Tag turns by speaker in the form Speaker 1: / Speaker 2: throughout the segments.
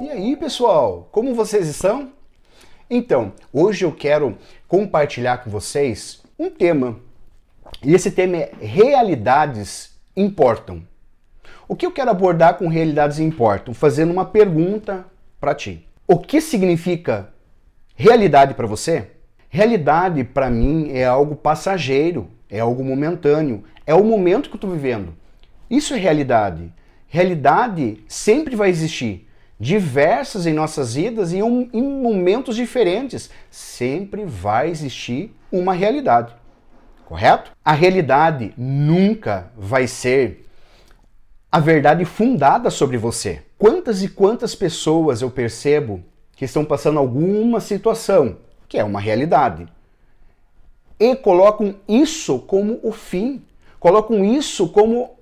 Speaker 1: E aí, pessoal, como vocês estão? Então, hoje eu quero compartilhar com vocês um tema. E esse tema é realidades importam. O que eu quero abordar com realidades importam? Fazendo uma pergunta para ti. O que significa realidade para você? Realidade para mim é algo passageiro, é algo momentâneo, é o momento que eu estou vivendo. Isso é realidade. Realidade sempre vai existir, diversas em nossas vidas e em momentos diferentes. Sempre vai existir uma realidade. Correto? A realidade nunca vai ser a verdade fundada sobre você. Quantas e quantas pessoas eu percebo que estão passando alguma situação que é uma realidade e colocam isso como o fim, colocam isso como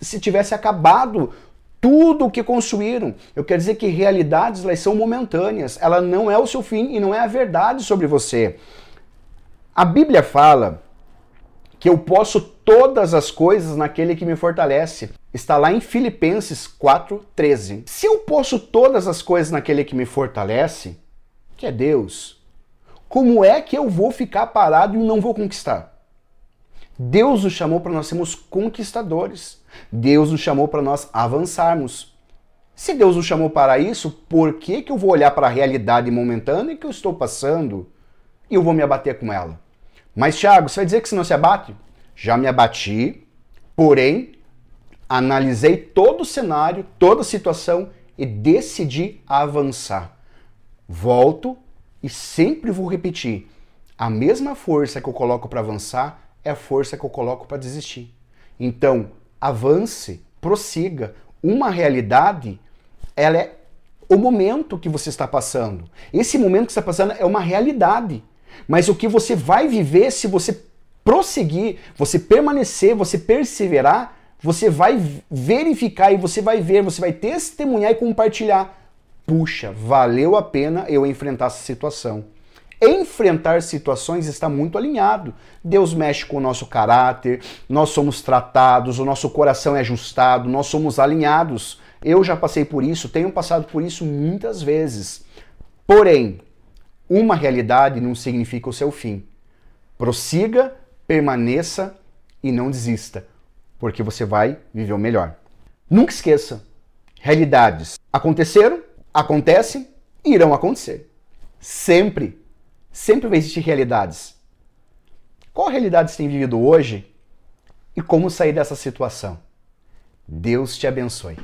Speaker 1: se tivesse acabado tudo o que construíram. Eu quero dizer que realidades elas são momentâneas, ela não é o seu fim e não é a verdade sobre você. A Bíblia fala que eu posso todas as coisas naquele que me fortalece. Está lá em Filipenses 4:13. Se eu posso todas as coisas naquele que me fortalece, que é Deus, como é que eu vou ficar parado e não vou conquistar? Deus nos chamou para nós sermos conquistadores. Deus nos chamou para nós avançarmos. Se Deus nos chamou para isso, por que, que eu vou olhar para a realidade momentânea que eu estou passando e eu vou me abater com ela? Mas, Thiago, você vai dizer que se não se abate? Já me abati, porém, analisei todo o cenário, toda a situação e decidi avançar. Volto e sempre vou repetir: a mesma força que eu coloco para avançar é a força que eu coloco para desistir. Então, avance, prossiga. Uma realidade, ela é o momento que você está passando. Esse momento que você está passando é uma realidade. Mas o que você vai viver se você prosseguir, você permanecer, você perseverar, você vai verificar e você vai ver, você vai testemunhar e compartilhar. Puxa, valeu a pena eu enfrentar essa situação. Enfrentar situações está muito alinhado. Deus mexe com o nosso caráter, nós somos tratados, o nosso coração é ajustado, nós somos alinhados. Eu já passei por isso, tenho passado por isso muitas vezes. Porém, uma realidade não significa o seu fim. Prossiga, permaneça e não desista, porque você vai viver o melhor. Nunca esqueça: realidades aconteceram, acontecem e irão acontecer. Sempre Sempre vai existir realidades. Qual realidade você tem vivido hoje e como sair dessa situação? Deus te abençoe.